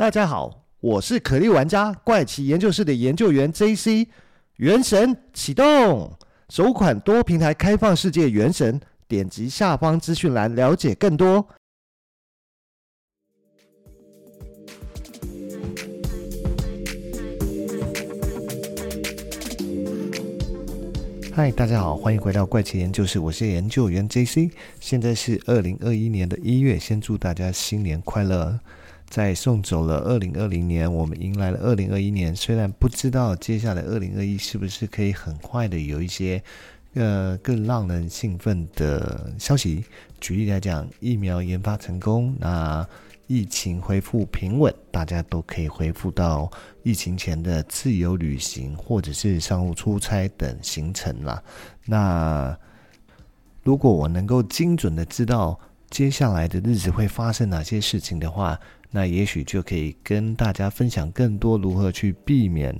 大家好，我是可莉玩家怪奇研究室的研究员 JC。原神启动，首款多平台开放世界原神，点击下方资讯栏了解更多。嗨，大家好，欢迎回到怪奇研究室，我是研究员 JC。现在是二零二一年的一月，先祝大家新年快乐。在送走了二零二零年，我们迎来了二零二一年。虽然不知道接下来二零二一是不是可以很快的有一些呃更让人兴奋的消息。举例来讲，疫苗研发成功，那疫情恢复平稳，大家都可以恢复到疫情前的自由旅行或者是商务出差等行程了。那如果我能够精准的知道接下来的日子会发生哪些事情的话，那也许就可以跟大家分享更多如何去避免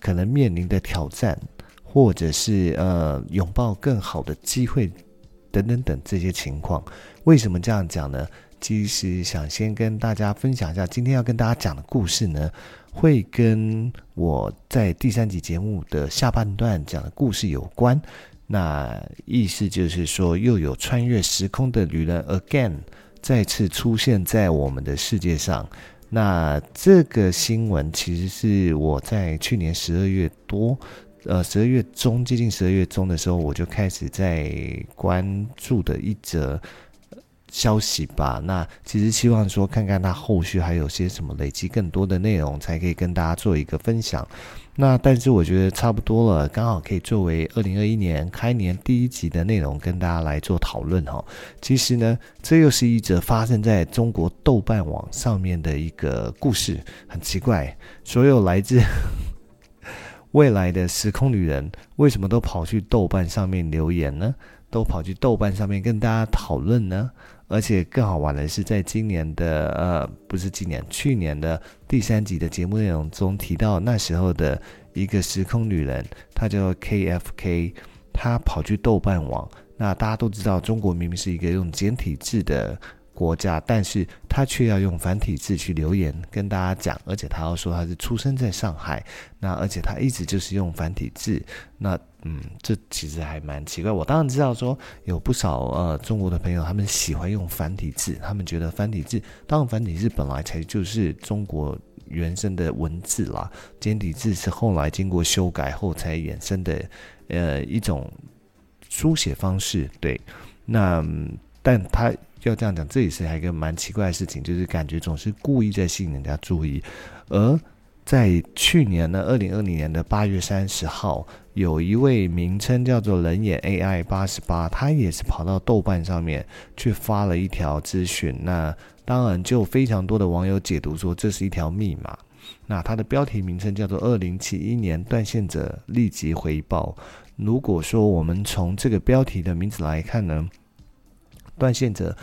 可能面临的挑战，或者是呃拥抱更好的机会等等等这些情况。为什么这样讲呢？其实想先跟大家分享一下，今天要跟大家讲的故事呢，会跟我在第三集节目的下半段讲的故事有关。那意思就是说，又有穿越时空的旅人 again。再次出现在我们的世界上，那这个新闻其实是我在去年十二月多，呃，十二月中接近十二月中的时候，我就开始在关注的一则消息吧。那其实希望说，看看他后续还有些什么累积更多的内容，才可以跟大家做一个分享。那但是我觉得差不多了，刚好可以作为二零二一年开年第一集的内容跟大家来做讨论哈。其实呢，这又是一则发生在中国豆瓣网上面的一个故事，很奇怪，所有来自 未来的时空旅人为什么都跑去豆瓣上面留言呢？都跑去豆瓣上面跟大家讨论呢？而且更好玩的是，在今年的呃，不是今年，去年的第三集的节目内容中提到，那时候的一个时空女人，她叫 KFK，她跑去豆瓣网。那大家都知道，中国明明是一个用简体字的国家，但是她却要用繁体字去留言跟大家讲，而且她要说她是出生在上海，那而且她一直就是用繁体字，那嗯，这其实还蛮奇怪。我当然知道说有不少呃中国的朋友他们喜欢用繁体字，他们觉得繁体字，当然繁体字本来才就是中国原生的文字啦，简体字是后来经过修改后才衍生的呃一种书写方式，对，那但他。要这样讲，这也是还一个蛮奇怪的事情，就是感觉总是故意在吸引人家注意。而在去年呢，二零二零年的八月三十号，有一位名称叫做人眼 AI 八十八，他也是跑到豆瓣上面去发了一条资讯。那当然就非常多的网友解读说这是一条密码。那它的标题名称叫做二零七一年断线者立即回报。如果说我们从这个标题的名字来看呢，断线者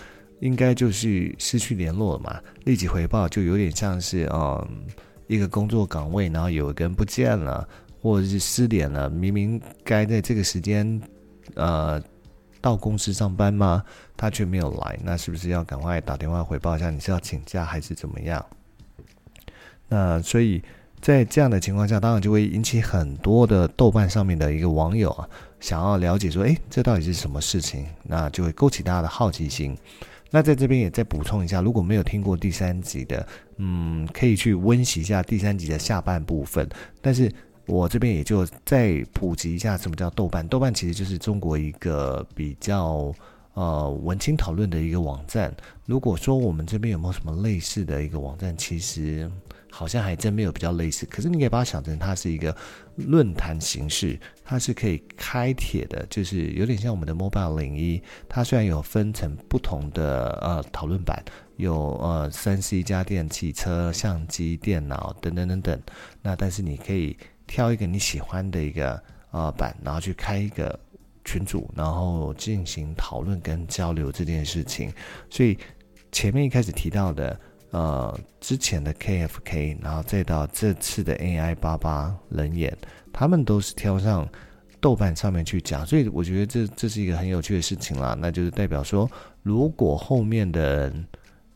应该就是失去联络了嘛，立即回报就有点像是嗯一个工作岗位，然后有一个人不见了，或者是失联了，明明该在这个时间呃到公司上班吗？他却没有来，那是不是要赶快打电话回报一下？你是要请假还是怎么样？那所以在这样的情况下，当然就会引起很多的豆瓣上面的一个网友啊。想要了解说，诶，这到底是什么事情？那就会勾起大家的好奇心。那在这边也再补充一下，如果没有听过第三集的，嗯，可以去温习一下第三集的下半部分。但是我这边也就再普及一下什么叫豆瓣。豆瓣其实就是中国一个比较呃文青讨论的一个网站。如果说我们这边有没有什么类似的一个网站，其实。好像还真没有比较类似，可是你可以把它想成它是一个论坛形式，它是可以开帖的，就是有点像我们的 Mobile 01。它虽然有分成不同的呃讨论版，有呃三 C 家电、汽车、相机、电脑等等等等，那但是你可以挑一个你喜欢的一个呃版，然后去开一个群组，然后进行讨论跟交流这件事情。所以前面一开始提到的。呃，之前的 KFK，然后再到这次的 AI 八八人眼，他们都是挑上豆瓣上面去讲，所以我觉得这这是一个很有趣的事情啦。那就是代表说，如果后面的人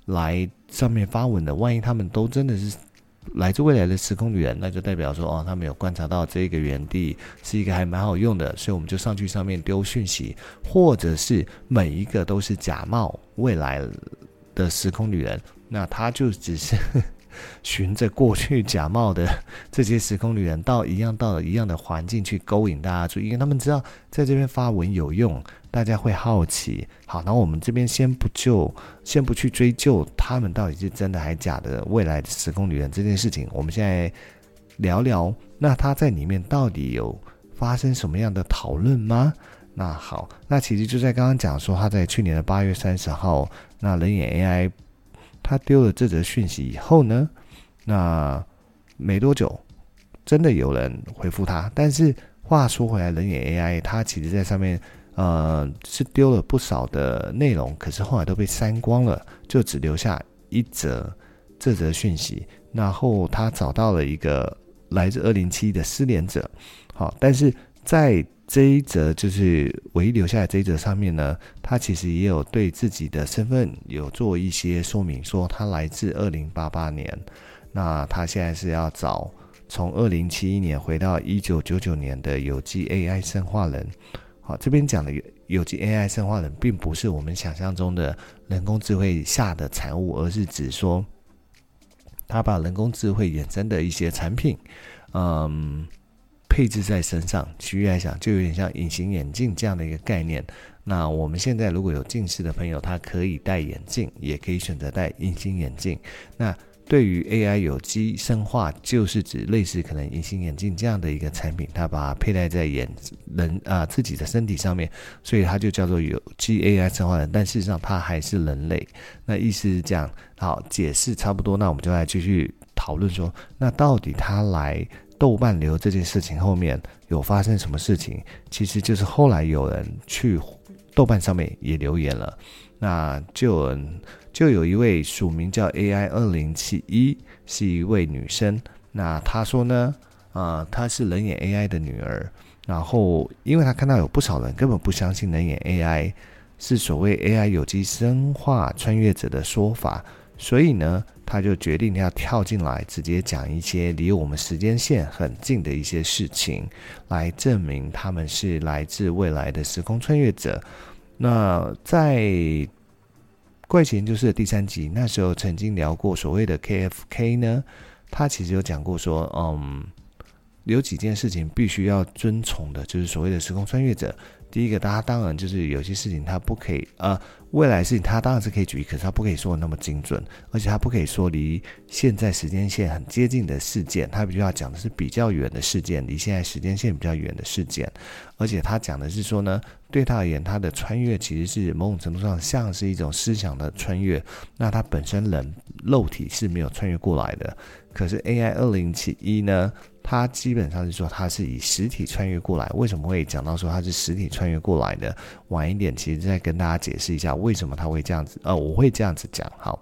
来上面发文的，万一他们都真的是来自未来的时空旅人，那就代表说哦，他们有观察到这个原地是一个还蛮好用的，所以我们就上去上面丢讯息，或者是每一个都是假冒未来的时空旅人，那他就只是。循着过去假冒的 这些时空旅人，到一样到了一样的环境去勾引大家注意，因为他们知道在这边发文有用，大家会好奇。好，那我们这边先不就，先不去追究他们到底是真的还是假的未来的时空旅人这件事情，我们现在聊聊，那他在里面到底有发生什么样的讨论吗？那好，那其实就在刚刚讲说，他在去年的八月三十号，那人眼 AI。他丢了这则讯息以后呢，那没多久，真的有人回复他。但是话说回来，人眼 AI 它其实在上面，呃，是丢了不少的内容，可是后来都被删光了，就只留下一则这则讯息。然后他找到了一个来自二零七的失联者，好，但是在。这一则就是唯一留下来这一则上面呢，他其实也有对自己的身份有做一些说明，说他来自二零八八年，那他现在是要找从二零七一年回到一九九九年的有机 AI 生化人。好，这边讲的有有机 AI 生化人，并不是我们想象中的人工智慧下的产物，而是指说他把人工智慧衍生的一些产品，嗯。配置在身上，举例来讲，就有点像隐形眼镜这样的一个概念。那我们现在如果有近视的朋友，他可以戴眼镜，也可以选择戴隐形眼镜。那对于 AI 有机生化，就是指类似可能隐形眼镜这样的一个产品，它把它佩戴在眼人啊自己的身体上面，所以它就叫做有机 AI 生化人。但事实上，它还是人类。那意思是这样，好，解释差不多，那我们就来继续讨论说，那到底它来。豆瓣流这件事情后面有发生什么事情？其实就是后来有人去豆瓣上面也留言了，那就有就有一位署名叫 AI 二零七一，是一位女生。那她说呢，啊、呃，她是人眼 AI 的女儿。然后，因为她看到有不少人根本不相信人眼 AI 是所谓 AI 有机生化穿越者的说法，所以呢。他就决定要跳进来，直接讲一些离我们时间线很近的一些事情，来证明他们是来自未来的时空穿越者。那在《怪奇研究室》的第三集，那时候曾经聊过所谓的 KFK 呢，他其实有讲过说，嗯，有几件事情必须要遵从的，就是所谓的时空穿越者。第一个，大家当然就是有些事情他不可以，呃，未来事情他当然是可以举例，可是他不可以说的那么精准，而且他不可以说离现在时间线很接近的事件，他必须要讲的是比较远的事件，离现在时间线比较远的事件，而且他讲的是说呢，对他而言，他的穿越其实是某种程度上像是一种思想的穿越，那他本身人肉体是没有穿越过来的，可是 AI 二零七一呢？他基本上是说，他是以实体穿越过来。为什么会讲到说他是实体穿越过来的？晚一点，其实再跟大家解释一下为什么他会这样子。呃，我会这样子讲。好，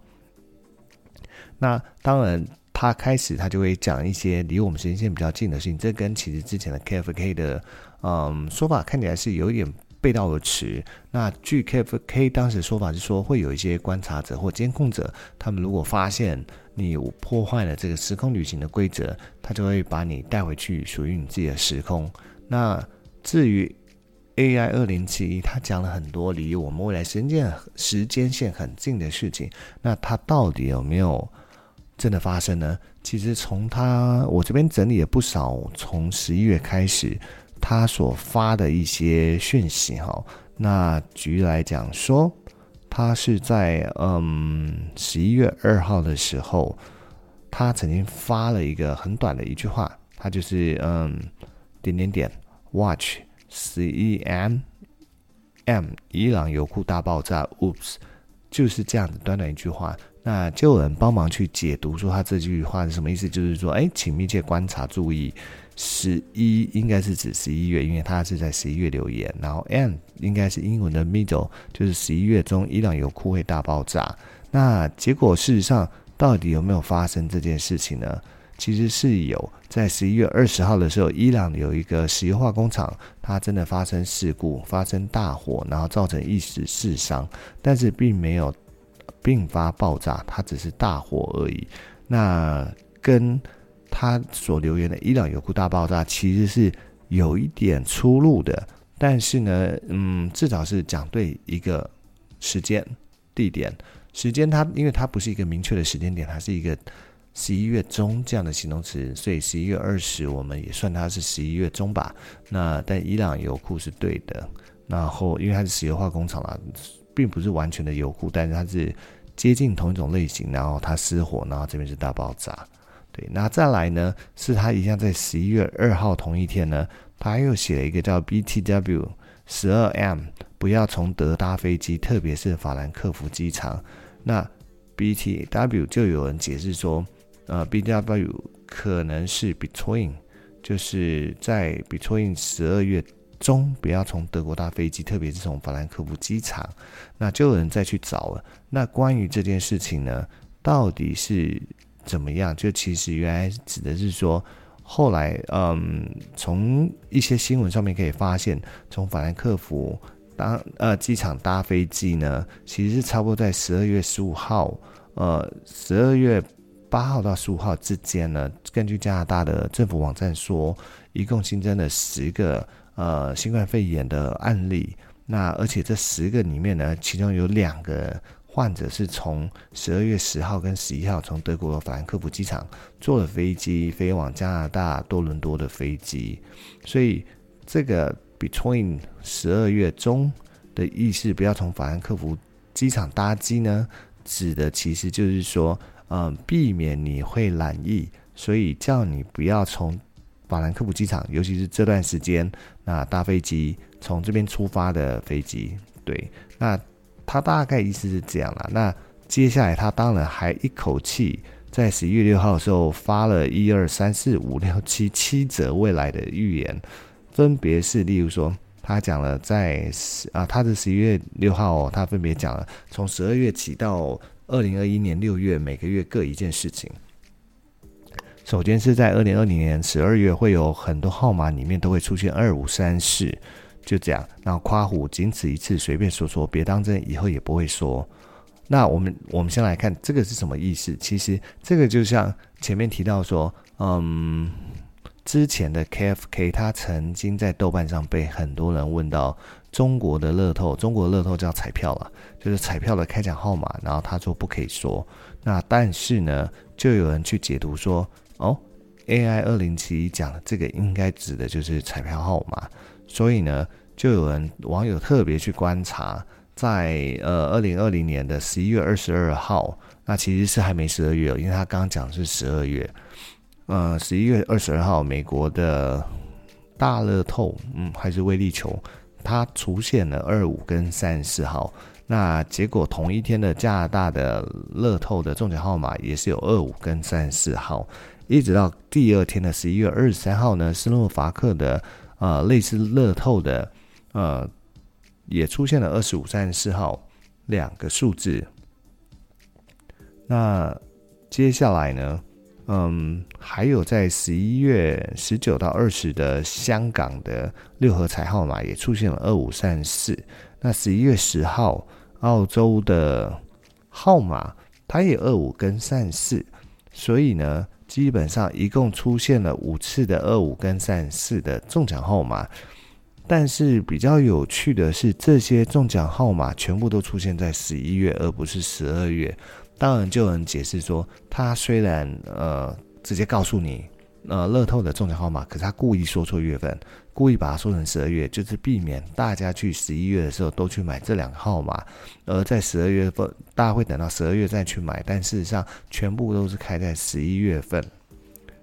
那当然，他开始他就会讲一些离我们时间线比较近的事情。这跟其实之前的 KFK 的嗯说法看起来是有点背道而驰。那据 KFK 当时说法是说，会有一些观察者或监控者，他们如果发现。你破坏了这个时空旅行的规则，他就会把你带回去属于你自己的时空。那至于 AI 二零七一，他讲了很多离我们未来时间时间线很近的事情，那它到底有没有真的发生呢？其实从他我这边整理了不少，从十一月开始他所发的一些讯息哈。那举例来讲说。他是在嗯十一月二号的时候，他曾经发了一个很短的一句话，他就是嗯点点点 watch C E M M 伊朗油库大爆炸，Oops，就是这样子短短一句话，那就有人帮忙去解读说他这句话是什么意思，就是说哎，请密切观察注意。十一应该是指十一月，因为他是在十一月留言。然后 M 应该是英文的 middle，就是十一月中伊朗油库会大爆炸。那结果事实上到底有没有发生这件事情呢？其实是有，在十一月二十号的时候，伊朗有一个石油化工厂，它真的发生事故，发生大火，然后造成一死四伤，但是并没有并发爆炸，它只是大火而已。那跟他所留言的伊朗油库大爆炸其实是有一点出入的，但是呢，嗯，至少是讲对一个时间、地点。时间它因为它不是一个明确的时间点，它是一个十一月中这样的形容词，所以十一月二十我们也算它是十一月中吧。那但伊朗油库是对的，然后因为它是石油化工厂啦，并不是完全的油库，但是它是。接近同一种类型，然后它失火，然后这边是大爆炸。对，那再来呢，是他一样在十一月二号同一天呢，他又写了一个叫 BTW 十二 M，不要从德搭飞机，特别是法兰克福机场。那 BTW 就有人解释说，呃，BTW 可能是 Between，就是在 Between 十二月。中不要从德国搭飞机，特别是从法兰克福机场，那就有人再去找了。那关于这件事情呢，到底是怎么样？就其实原来指的是说，后来嗯，从一些新闻上面可以发现，从法兰克福搭呃机场搭飞机呢，其实是差不多在十二月十五号，呃十二月八号到十五号之间呢。根据加拿大的政府网站说，一共新增了十个。呃，新冠肺炎的案例，那而且这十个里面呢，其中有两个患者是从十二月十号跟十一号从德国法兰克福机场坐了飞机飞往加拿大多伦多的飞机，所以这个 between 十二月中的意思，不要从法兰克福机场搭机呢，指的其实就是说，嗯、避免你会染疫，所以叫你不要从。法兰克福机场，尤其是这段时间，那搭飞机从这边出发的飞机，对，那他大概意思是这样啦。那接下来他当然还一口气在十一月六号的时候发了一二三四五六七七则未来的预言，分别是，例如说他讲了在十啊，他的十一月六号，他分别讲了从十二月起到二零二一年六月每个月各一件事情。首先是在二零二零年十二月，会有很多号码里面都会出现二五三四，就这样。然后夸虎仅此一次，随便说说，别当真，以后也不会说。那我们我们先来看这个是什么意思？其实这个就像前面提到说，嗯，之前的 KFK 他曾经在豆瓣上被很多人问到中国的乐透，中国乐透叫彩票了，就是彩票的开奖号码，然后他说不可以说。那但是呢，就有人去解读说。哦，AI 二零七一讲的这个应该指的就是彩票号码，所以呢，就有人网友特别去观察，在呃二零二零年的十一月二十二号，那其实是还没十二月，因为他刚刚讲是十二月，呃十一月二十二号，美国的大乐透，嗯，还是威力球，它出现了二五跟三十四号，那结果同一天的加拿大的乐透的中奖号码也是有二五跟三十四号。一直到第二天的十一月二十三号呢，斯洛伐克的呃类似乐透的呃也出现了二十五、三十四号两个数字。那接下来呢，嗯，还有在十一月十九到二十的香港的六合彩号码也出现了二五、三四。那十一月十号澳洲的号码它也二五跟三四，所以呢。基本上一共出现了五次的二五跟三四的中奖号码，但是比较有趣的是，这些中奖号码全部都出现在十一月，而不是十二月。当然就有人解释说，他虽然呃直接告诉你呃乐透的中奖号码，可是他故意说错月份。故意把它说成十二月，就是避免大家去十一月的时候都去买这两个号码，而在十二月份大家会等到十二月再去买，但事实上全部都是开在十一月份。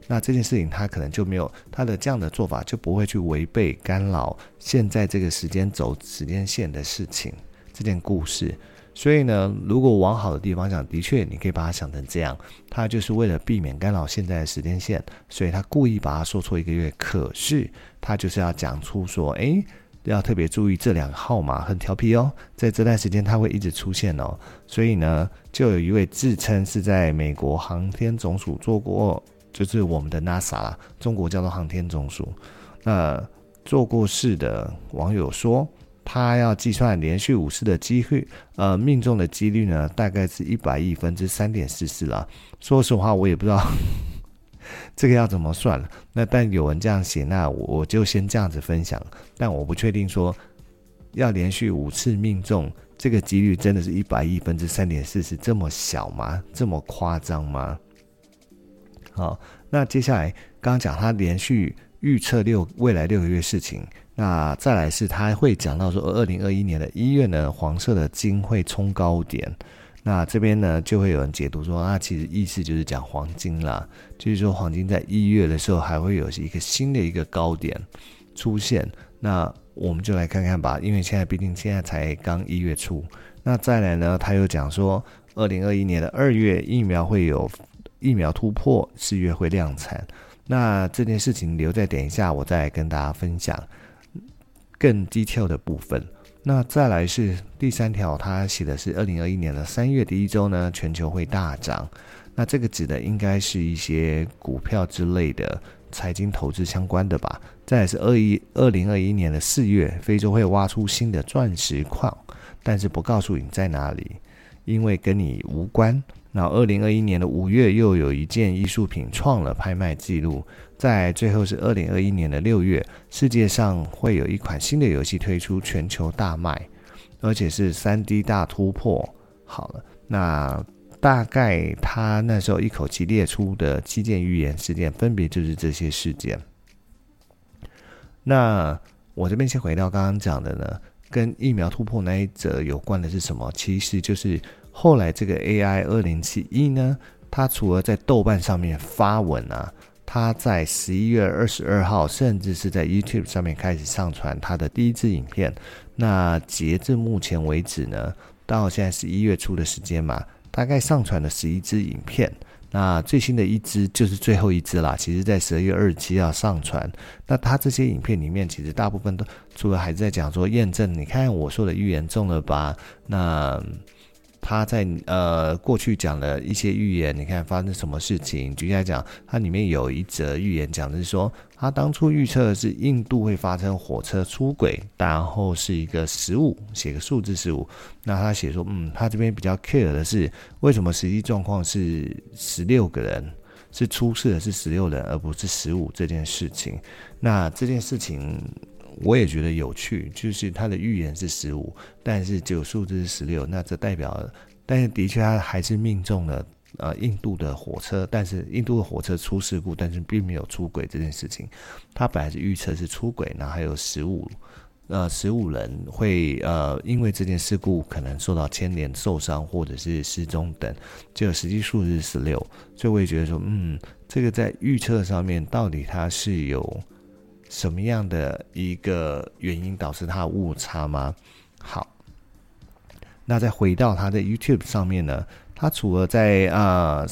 那这件事情他可能就没有他的这样的做法，就不会去违背干扰现在这个时间轴时间线的事情，这件故事。所以呢，如果往好的地方想，的确你可以把它想成这样，他就是为了避免干扰现在的时间线，所以他故意把它说错一个月。可是他就是要讲出说，诶，要特别注意这两个号码很调皮哦，在这段时间它会一直出现哦。所以呢，就有一位自称是在美国航天总署做过，就是我们的 NASA 啦，中国叫做航天总署，那做过事的网友说。他要计算连续五次的机会，呃，命中的几率呢，大概是一百亿分之三点四四啦。说实话，我也不知道 这个要怎么算了。那但有人这样写，那我就先这样子分享。但我不确定说要连续五次命中，这个几率真的是一百亿分之三点四四这么小吗？这么夸张吗？好，那接下来刚刚讲他连续预测六未来六个月事情。那再来是，他会讲到说，二零二一年的一月呢，黄色的金会冲高点。那这边呢，就会有人解读说，啊，其实意思就是讲黄金啦，就是说黄金在一月的时候还会有一个新的一个高点出现。那我们就来看看吧，因为现在毕竟现在才刚一月初。那再来呢，他又讲说，二零二一年的二月疫苗会有疫苗突破，四月会量产。那这件事情留在等一下，我再跟大家分享。更 detail 的部分，那再来是第三条，它写的是二零二一年的三月第一周呢，全球会大涨。那这个指的应该是一些股票之类的财经投资相关的吧。再来是二一二零二一年的四月，非洲会挖出新的钻石矿，但是不告诉你在哪里，因为跟你无关。然后二零二一年的五月，又有一件艺术品创了拍卖记录。在最后是二零二一年的六月，世界上会有一款新的游戏推出，全球大卖，而且是三 D 大突破。好了，那大概他那时候一口气列出的七件预言事件，分别就是这些事件。那我这边先回到刚刚讲的呢，跟疫苗突破那一则有关的是什么？其实就是后来这个 AI 二零七一呢，它除了在豆瓣上面发文啊。他在十一月二十二号，甚至是在 YouTube 上面开始上传他的第一支影片。那截至目前为止呢，到现在是一月初的时间嘛，大概上传了十一支影片。那最新的一支就是最后一支啦，其实在十二月二十七号上传。那他这些影片里面，其实大部分都除了还在讲说验证，你看我说的预言中了吧？那。他在呃过去讲了一些预言，你看发生什么事情？举例来讲，它里面有一则预言讲的是说，他当初预测的是印度会发生火车出轨，然后是一个十五，写个数字十五。那他写说，嗯，他这边比较 care 的是为什么实际状况是十六个人，是出事的是十六人，而不是十五这件事情。那这件事情。我也觉得有趣，就是他的预言是十五，但是只有数字是十六，那这代表，但是的确他还是命中了呃印度的火车，但是印度的火车出事故，但是并没有出轨这件事情，他本来是预测是出轨，然后还有十五，呃十五人会呃因为这件事故可能受到牵连受伤或者是失踪等，结果实际数字是十六，所以我也觉得说，嗯，这个在预测上面到底它是有。什么样的一个原因导致它误差吗？好，那再回到他的 YouTube 上面呢，他除了在啊、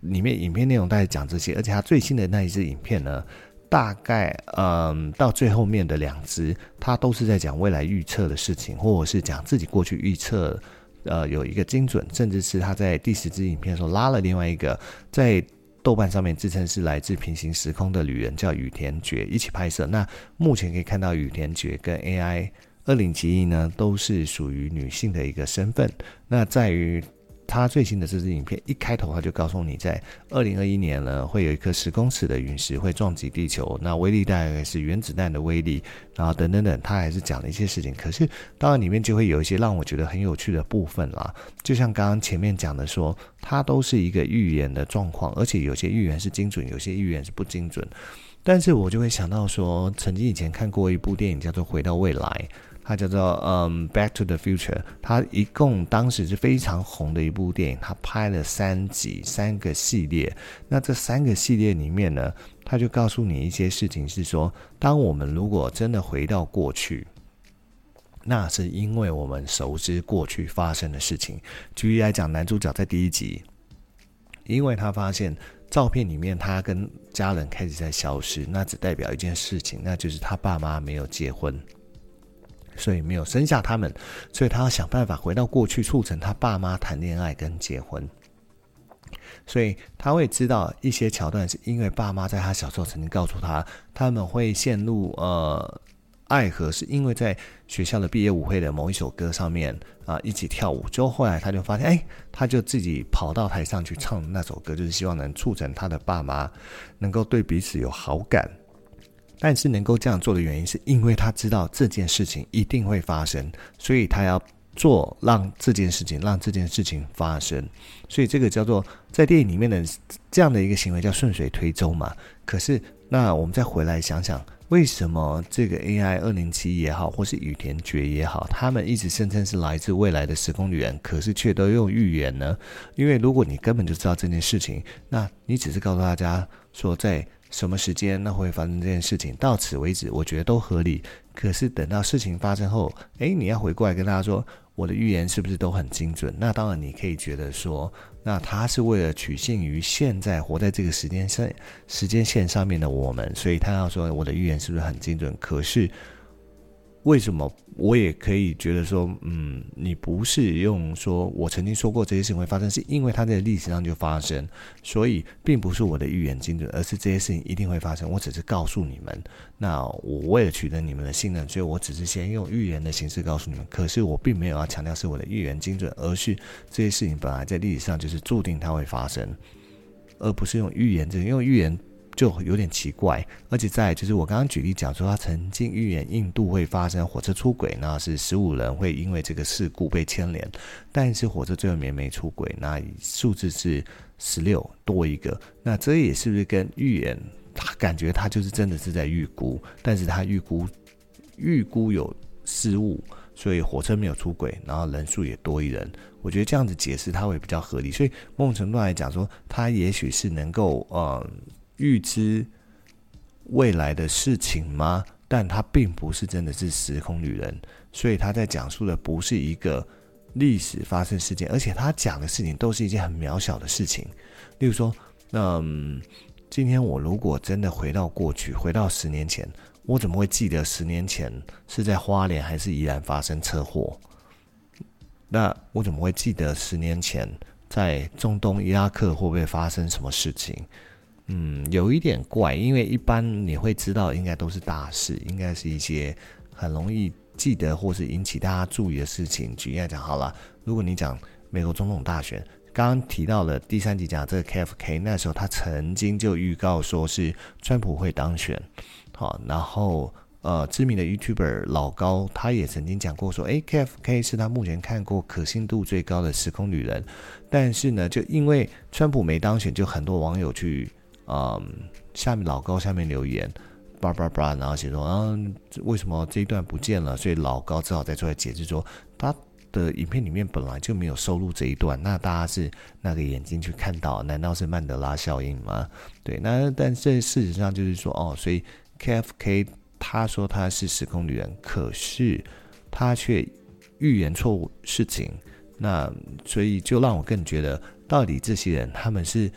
里面影片内容大概讲这些，而且他最新的那一支影片呢，大概嗯、到最后面的两支，他都是在讲未来预测的事情，或者是讲自己过去预测呃有一个精准，甚至是他在第十支影片的时候拉了另外一个在。豆瓣上面自称是来自平行时空的旅人，叫羽田觉，一起拍摄。那目前可以看到羽田觉跟 AI 二零七一呢，都是属于女性的一个身份。那在于。他最新的这支影片一开头，他就告诉你，在二零二一年呢，会有一颗十公尺的陨石会撞击地球，那威力大概是原子弹的威力，然后等等等，他还是讲了一些事情。可是当然里面就会有一些让我觉得很有趣的部分啦，就像刚刚前面讲的说，它都是一个预言的状况，而且有些预言是精准，有些预言是不精准。但是我就会想到说，曾经以前看过一部电影叫做《回到未来》。它叫做嗯《Back to the Future》，它一共当时是非常红的一部电影，它拍了三集，三个系列。那这三个系列里面呢，它就告诉你一些事情，是说，当我们如果真的回到过去，那是因为我们熟知过去发生的事情。举例来讲，男主角在第一集，因为他发现照片里面他跟家人开始在消失，那只代表一件事情，那就是他爸妈没有结婚。所以没有生下他们，所以他要想办法回到过去，促成他爸妈谈恋爱跟结婚。所以他会知道一些桥段，是因为爸妈在他小时候曾经告诉他，他们会陷入呃爱河是因为在学校的毕业舞会的某一首歌上面啊一起跳舞，之后后来他就发现，哎，他就自己跑到台上去唱那首歌，就是希望能促成他的爸妈能够对彼此有好感。但是能够这样做的原因，是因为他知道这件事情一定会发生，所以他要做让这件事情让这件事情发生。所以这个叫做在电影里面的这样的一个行为叫顺水推舟嘛。可是那我们再回来想想。为什么这个 AI 二零七也好，或是羽田觉也好，他们一直声称是来自未来的时空旅人，可是却都用预言呢？因为如果你根本就知道这件事情，那你只是告诉大家说在什么时间那会发生这件事情，到此为止，我觉得都合理。可是等到事情发生后，诶，你要回过来跟大家说，我的预言是不是都很精准？那当然，你可以觉得说。那他是为了取信于现在活在这个时间线时间线上面的我们，所以他要说我的预言是不是很精准？可是。为什么我也可以觉得说，嗯，你不是用说我曾经说过这些事情会发生，是因为它在历史上就发生，所以并不是我的预言精准，而是这些事情一定会发生。我只是告诉你们，那我为了取得你们的信任，所以我只是先用预言的形式告诉你们。可是我并没有要强调是我的预言精准，而是这些事情本来在历史上就是注定它会发生，而不是用预言这，因为预言。就有点奇怪，而且再就是我刚刚举例讲说，他曾经预言印度会发生火车出轨，那是十五人会因为这个事故被牵连，但是火车最后面没出轨，那数字是十六多一个，那这也是不是跟预言？他感觉他就是真的是在预估，但是他预估预估有失误，所以火车没有出轨，然后人数也多一人，我觉得这样子解释他会比较合理，所以某种程度来讲说，他也许是能够嗯。预知未来的事情吗？但他并不是真的是时空旅人，所以他在讲述的不是一个历史发生事件，而且他讲的事情都是一件很渺小的事情。例如说，嗯，今天我如果真的回到过去，回到十年前，我怎么会记得十年前是在花莲还是宜兰发生车祸？那我怎么会记得十年前在中东伊拉克会不会发生什么事情？嗯，有一点怪，因为一般你会知道，应该都是大事，应该是一些很容易记得或是引起大家注意的事情。举例来讲，好了，如果你讲美国总统大选，刚刚提到了第三集讲这个 KFK，那时候他曾经就预告说是川普会当选，好，然后呃，知名的 YouTuber 老高他也曾经讲过说，诶，KFK 是他目前看过可信度最高的时空旅人，但是呢，就因为川普没当选，就很多网友去。嗯，下面老高下面留言，叭叭叭，然后写说，嗯，为什么这一段不见了？所以老高只好再出来解释说，他的影片里面本来就没有收录这一段，那大家是那个眼睛去看到，难道是曼德拉效应吗？对，那但这事实上就是说，哦，所以 KFK 他说他是时空旅人，可是他却预言错误事情，那所以就让我更觉得，到底这些人他们是。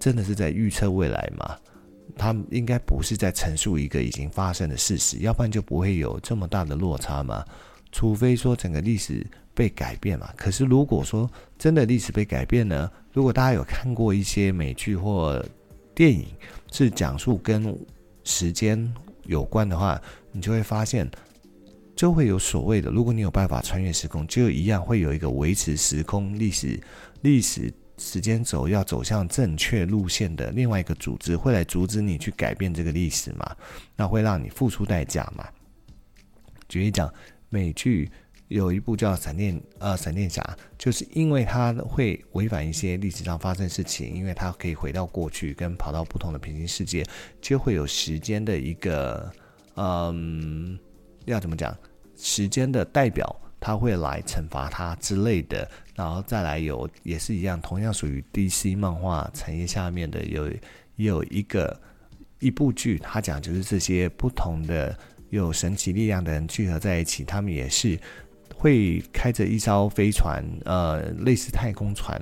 真的是在预测未来吗？他应该不是在陈述一个已经发生的事实，要不然就不会有这么大的落差吗。除非说整个历史被改变嘛。可是如果说真的历史被改变呢？如果大家有看过一些美剧或电影是讲述跟时间有关的话，你就会发现，就会有所谓的，如果你有办法穿越时空，就一样会有一个维持时空历史历史。时间轴要走向正确路线的另外一个组织会来阻止你去改变这个历史嘛？那会让你付出代价嘛？举例讲，美剧有一部叫闪电呃闪电侠，就是因为它会违反一些历史上发生事情，因为它可以回到过去跟跑到不同的平行世界，就会有时间的一个嗯，要怎么讲？时间的代表。他会来惩罚他之类的，然后再来有也是一样，同样属于 DC 漫画产业下面的有也有一个一部剧，他讲就是这些不同的有神奇力量的人聚合在一起，他们也是会开着一艘飞船，呃，类似太空船。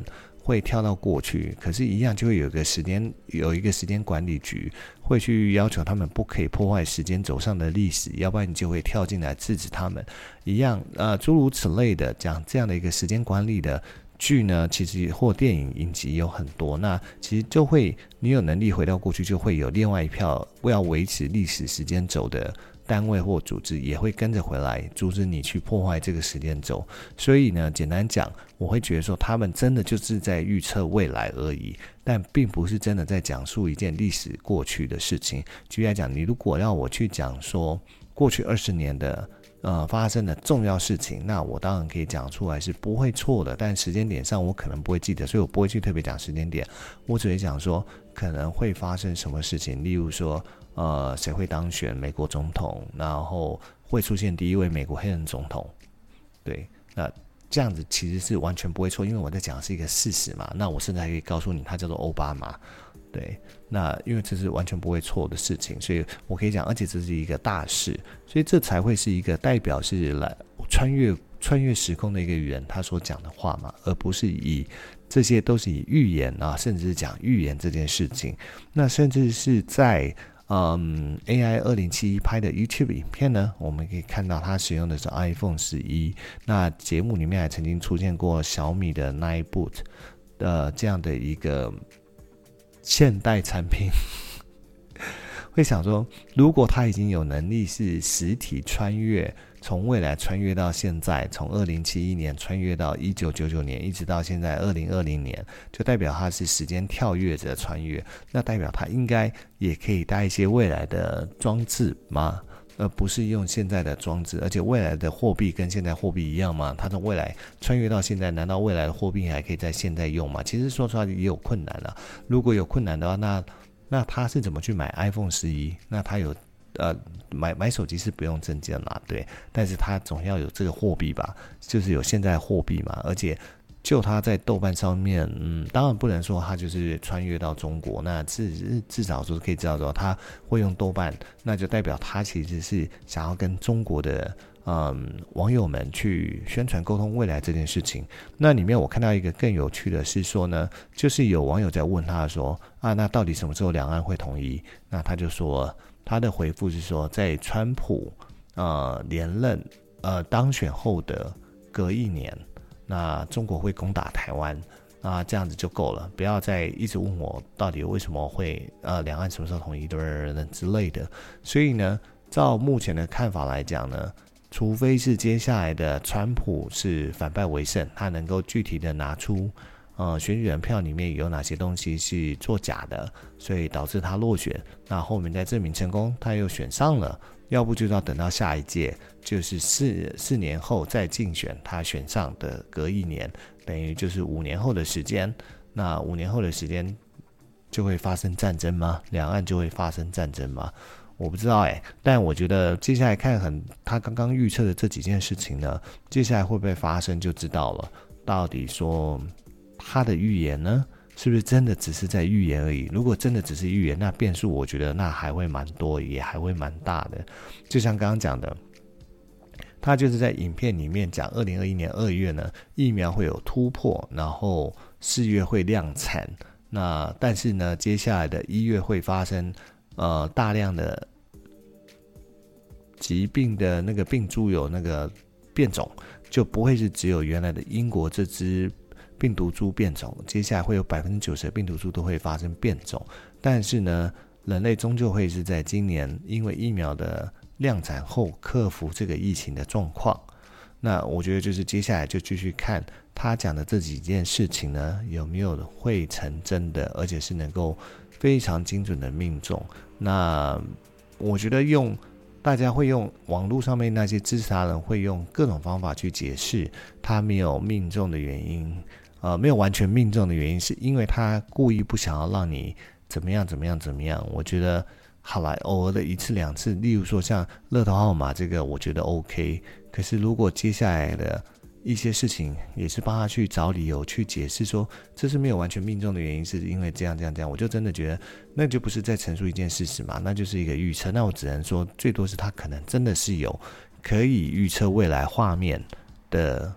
会跳到过去，可是，一样就会有个时间，有一个时间管理局会去要求他们不可以破坏时间轴上的历史，要不然你就会跳进来制止他们。一样，呃，诸如此类的，讲这样的一个时间管理的剧呢，其实或电影影集有很多。那其实就会，你有能力回到过去，就会有另外一票，为要维持历史时间轴的单位或组织也会跟着回来，阻止你去破坏这个时间轴。所以呢，简单讲，我会觉得说，他们真的就是在预测未来而已，但并不是真的在讲述一件历史过去的事情。举例来讲，你如果要我去讲说过去二十年的呃发生的重要事情，那我当然可以讲出来是不会错的，但时间点上我可能不会记得，所以我不会去特别讲时间点，我只会讲说可能会发生什么事情，例如说。呃，谁会当选美国总统？然后会出现第一位美国黑人总统？对，那这样子其实是完全不会错，因为我在讲的是一个事实嘛。那我甚至还可以告诉你，他叫做奥巴马。对，那因为这是完全不会错的事情，所以我可以讲，而且这是一个大事，所以这才会是一个代表是来穿越穿越时空的一个语言他所讲的话嘛，而不是以这些都是以预言啊，甚至是讲预言这件事情，那甚至是在。嗯，AI 二零七一拍的 YouTube 影片呢，我们可以看到它使用的是 iPhone 十一。那节目里面还曾经出现过小米的 Nine Boot 的这样的一个现代产品。会想说，如果它已经有能力是实体穿越。从未来穿越到现在，从二零七一年穿越到一九九九年，一直到现在二零二零年，就代表它是时间跳跃着穿越。那代表它应该也可以带一些未来的装置吗？而不是用现在的装置。而且未来的货币跟现在货币一样吗？它从未来穿越到现在，难道未来的货币还可以在现在用吗？其实说出来也有困难了。如果有困难的话，那那他是怎么去买 iPhone 十一？那他有？呃，买买手机是不用证件嘛，对，但是他总要有这个货币吧，就是有现在货币嘛，而且就他在豆瓣上面，嗯，当然不能说他就是穿越到中国，那至至少说可以知道说他会用豆瓣，那就代表他其实是想要跟中国的嗯网友们去宣传沟通未来这件事情。那里面我看到一个更有趣的是说呢，就是有网友在问他说啊，那到底什么时候两岸会统一？那他就说。他的回复是说，在川普呃连任呃当选后的隔一年，那中国会攻打台湾，那这样子就够了，不要再一直问我到底为什么会呃两岸什么时候统一的人之类的。所以呢，照目前的看法来讲呢，除非是接下来的川普是反败为胜，他能够具体的拿出。呃，选举人票里面有哪些东西是作假的，所以导致他落选。那后面再证明成功，他又选上了。要不就要等到下一届，就是四四年后再竞选，他选上的隔一年，等于就是五年后的时间。那五年后的时间就会发生战争吗？两岸就会发生战争吗？我不知道哎，但我觉得接下来看很他刚刚预测的这几件事情呢，接下来会不会发生就知道了。到底说。他的预言呢，是不是真的只是在预言而已？如果真的只是预言，那变数我觉得那还会蛮多，也还会蛮大的。就像刚刚讲的，他就是在影片里面讲，二零二一年二月呢，疫苗会有突破，然后四月会量产。那但是呢，接下来的一月会发生呃大量的疾病的那个病株有那个变种，就不会是只有原来的英国这只。病毒株变种，接下来会有百分之九十的病毒株都会发生变种，但是呢，人类终究会是在今年因为疫苗的量产后克服这个疫情的状况。那我觉得就是接下来就继续看他讲的这几件事情呢，有没有会成真的，而且是能够非常精准的命中。那我觉得用大家会用网络上面那些支持他人会用各种方法去解释他没有命中的原因。呃，没有完全命中的原因，是因为他故意不想要让你怎么样怎么样怎么样。我觉得好来偶尔的一次两次，例如说像乐透号码这个，我觉得 OK。可是如果接下来的一些事情也是帮他去找理由去解释说这是没有完全命中的原因，是因为这样这样这样，我就真的觉得那就不是在陈述一件事实嘛，那就是一个预测。那我只能说，最多是他可能真的是有可以预测未来画面的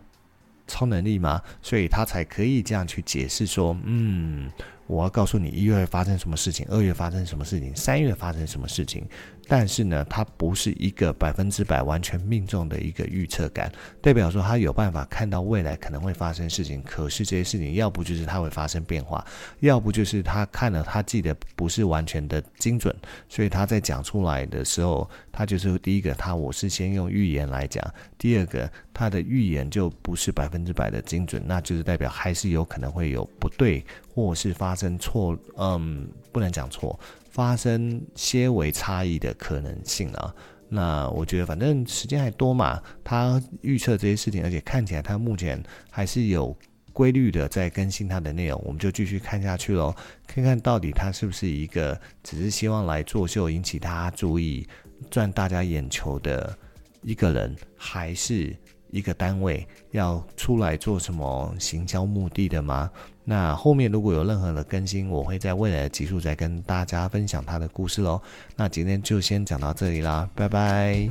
超能力吗？所以他才可以这样去解释说，嗯，我要告诉你一月发生什么事情，二月发生什么事情，三月发生什么事情。但是呢，它不是一个百分之百完全命中的一个预测感，代表说他有办法看到未来可能会发生事情。可是这些事情，要不就是它会发生变化，要不就是他看了他记得不是完全的精准，所以他在讲出来的时候，他就是第一个，他我是先用预言来讲；第二个，他的预言就不是百分之百的精准，那就是代表还是有可能会有不对，或是发生错，嗯，不能讲错。发生些微差异的可能性啊，那我觉得反正时间还多嘛，他预测这些事情，而且看起来他目前还是有规律的在更新他的内容，我们就继续看下去喽，看看到底他是不是一个只是希望来作秀引起大家注意赚大家眼球的一个人，还是一个单位要出来做什么行销目的的吗？那后面如果有任何的更新，我会在未来的集数再跟大家分享他的故事喽。那今天就先讲到这里啦，拜拜。